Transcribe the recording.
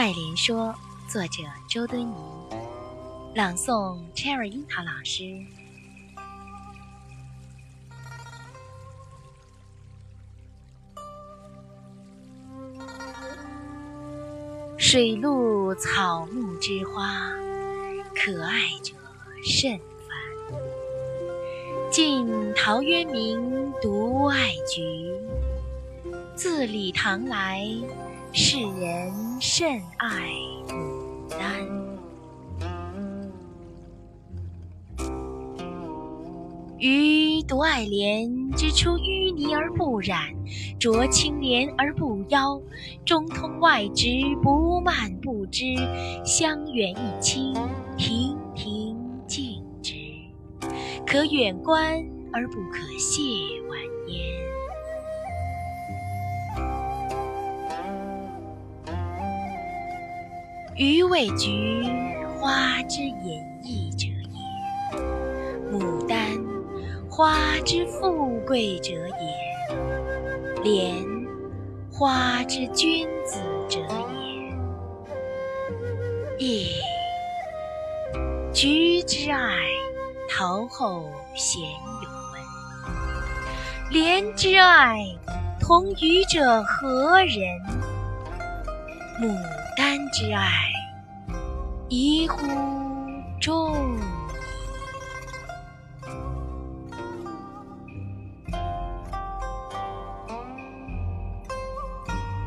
爱莲说，作者周敦颐，朗诵 Cherry 樱桃老师。水陆草木之花，可爱者甚蕃。晋陶渊明独爱菊，自李唐来。世人甚爱牡丹。予独爱莲之出淤泥而不染，濯清涟而不妖，中通外直，不蔓不枝，香远益清，亭亭净植，可远观而不可亵予谓菊花之隐逸者也，牡丹花之富贵者也，莲花之君子者也。噫！菊之爱，陶后鲜有闻；莲之爱，同予者何人？牡丹之爱，宜乎众。